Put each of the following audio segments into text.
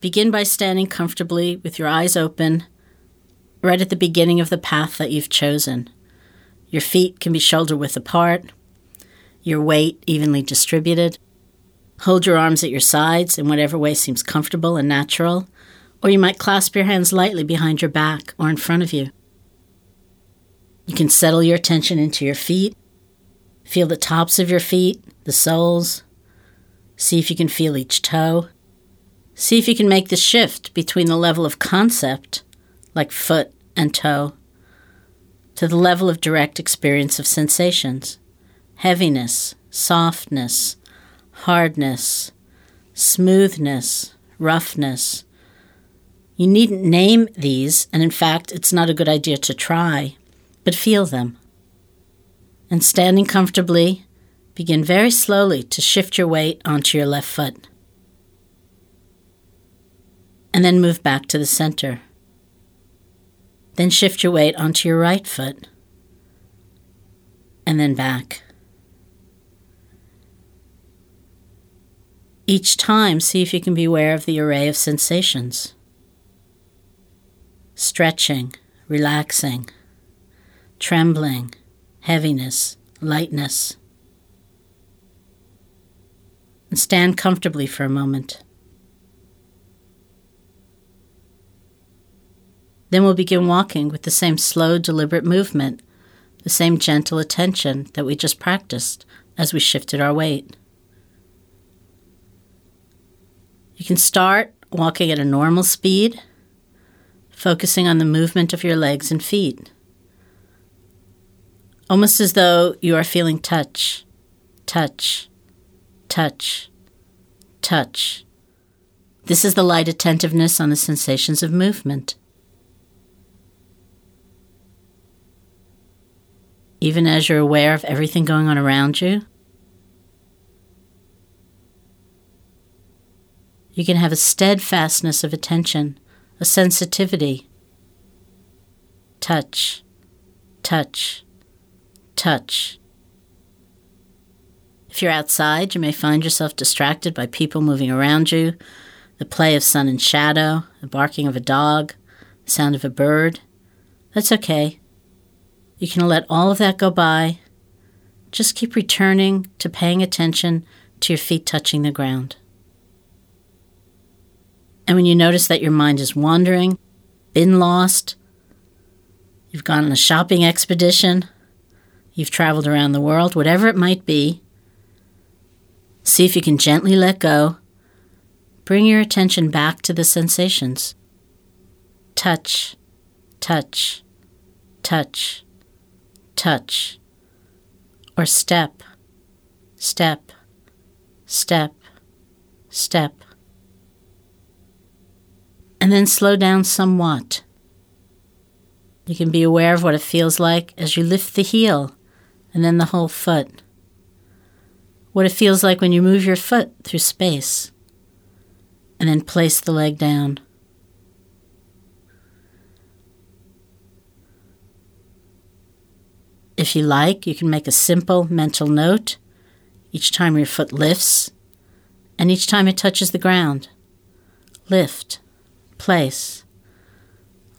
Begin by standing comfortably with your eyes open, right at the beginning of the path that you've chosen. Your feet can be shoulder width apart, your weight evenly distributed. Hold your arms at your sides in whatever way seems comfortable and natural, or you might clasp your hands lightly behind your back or in front of you. You can settle your attention into your feet. Feel the tops of your feet, the soles. See if you can feel each toe. See if you can make the shift between the level of concept, like foot and toe, to the level of direct experience of sensations heaviness, softness, hardness, smoothness, roughness. You needn't name these, and in fact, it's not a good idea to try, but feel them. And standing comfortably, begin very slowly to shift your weight onto your left foot. And then move back to the center. Then shift your weight onto your right foot. And then back. Each time, see if you can be aware of the array of sensations stretching, relaxing, trembling, heaviness, lightness. And stand comfortably for a moment. Then we'll begin walking with the same slow, deliberate movement, the same gentle attention that we just practiced as we shifted our weight. You can start walking at a normal speed, focusing on the movement of your legs and feet. Almost as though you are feeling touch, touch, touch, touch. This is the light attentiveness on the sensations of movement. Even as you're aware of everything going on around you, You can have a steadfastness of attention, a sensitivity. Touch, touch, touch. If you're outside, you may find yourself distracted by people moving around you, the play of sun and shadow, the barking of a dog, the sound of a bird. That's okay. You can let all of that go by. Just keep returning to paying attention to your feet touching the ground. And when you notice that your mind is wandering, been lost, you've gone on a shopping expedition, you've traveled around the world, whatever it might be, see if you can gently let go. Bring your attention back to the sensations. Touch, touch, touch, touch. Or step, step, step, step and then slow down somewhat. You can be aware of what it feels like as you lift the heel and then the whole foot. What it feels like when you move your foot through space and then place the leg down. If you like, you can make a simple mental note. Each time your foot lifts and each time it touches the ground. Lift. Place,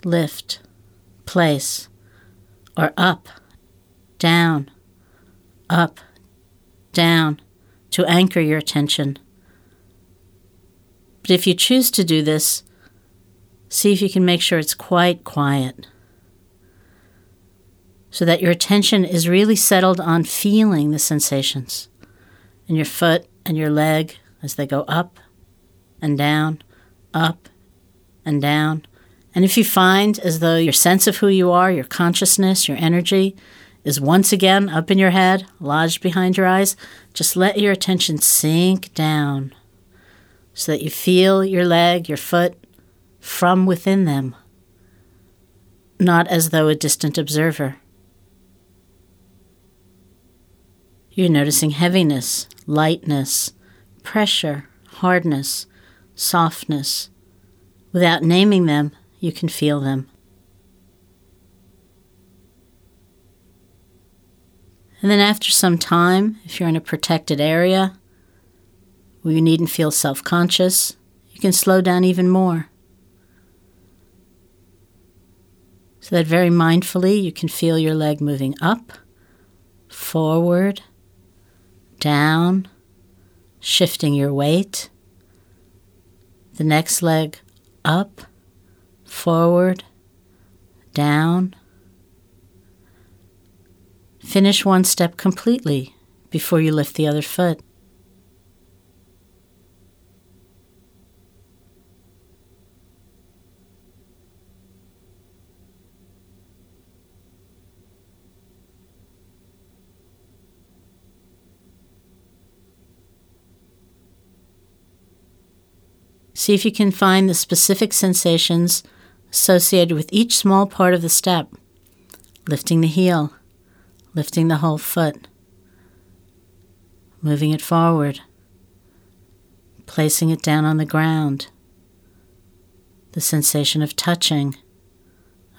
lift, place, or up, down, up, down. To anchor your attention. But if you choose to do this, see if you can make sure it's quite quiet so that your attention is really settled on feeling the sensations in your foot and your leg as they go up and down, up and down. And if you find as though your sense of who you are, your consciousness, your energy is once again up in your head, lodged behind your eyes, just let your attention sink down so that you feel your leg, your foot from within them, not as though a distant observer. You're noticing heaviness, lightness, pressure, hardness, softness, Without naming them, you can feel them. And then, after some time, if you're in a protected area where you needn't feel self conscious, you you can slow down even more. So that very mindfully you can feel your leg moving up, forward, down, shifting your weight. The next leg up, forward, down. Finish one step completely before you lift the other foot. See if you can find the specific sensations associated with each small part of the step. Lifting the heel, lifting the whole foot, moving it forward, placing it down on the ground, the sensation of touching,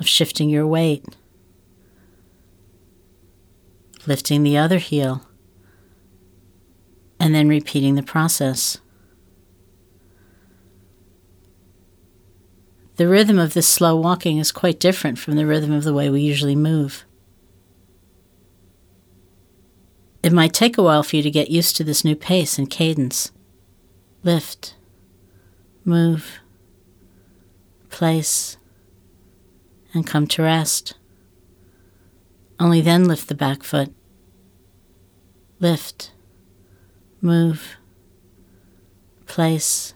of shifting your weight, lifting the other heel, and then repeating the process. The rhythm of this slow walking is quite different from the rhythm of the way we usually move. It might take a while for you to get used to this new pace and cadence. Lift, move, place, and come to rest. Only then lift the back foot. Lift, move, place,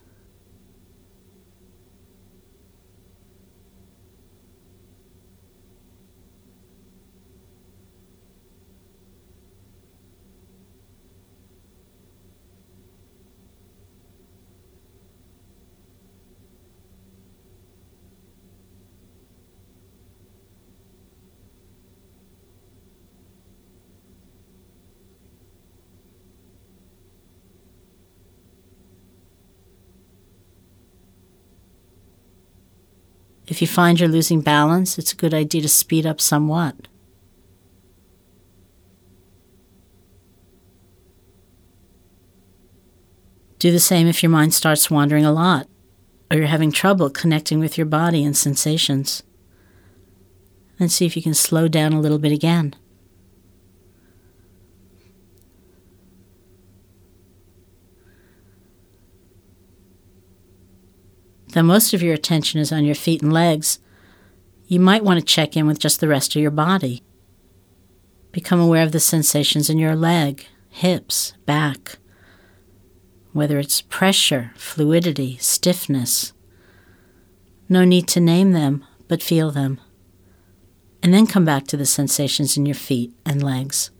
If you find you're losing balance, it's a good idea to speed up somewhat. Do the same if your mind starts wandering a lot or you're having trouble connecting with your body and sensations. Then see if you can slow down a little bit again. Though most of your attention is on your feet and legs, you might want to check in with just the rest of your body. Become aware of the sensations in your leg, hips, back, whether it's pressure, fluidity, stiffness. No need to name them, but feel them. And then come back to the sensations in your feet and legs.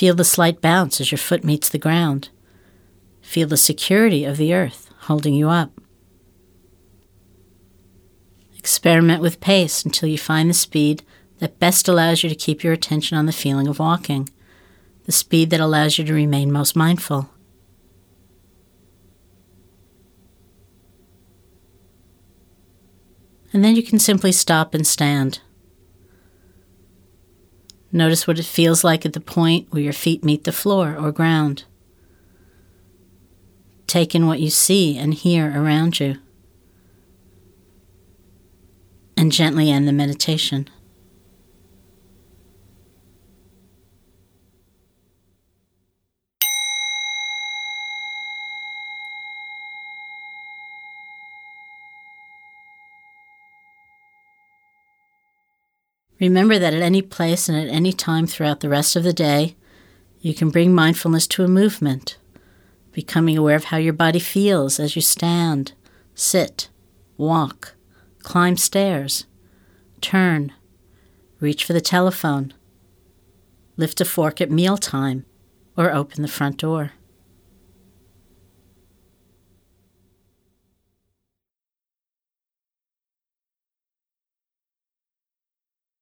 Feel the slight bounce as your foot meets the ground. Feel the security of the earth holding you up. Experiment with pace until you find the speed that best allows you to keep your attention on the feeling of walking, the speed that allows you to remain most mindful. And then you can simply stop and stand. Notice what it feels like at the point where your feet meet the floor or ground. Take in what you see and hear around you. And gently end the meditation. Remember that at any place and at any time throughout the rest of the day, you can bring mindfulness to a movement, becoming aware of how your body feels as you stand, sit, walk, climb stairs, turn, reach for the telephone, lift a fork at mealtime, or open the front door.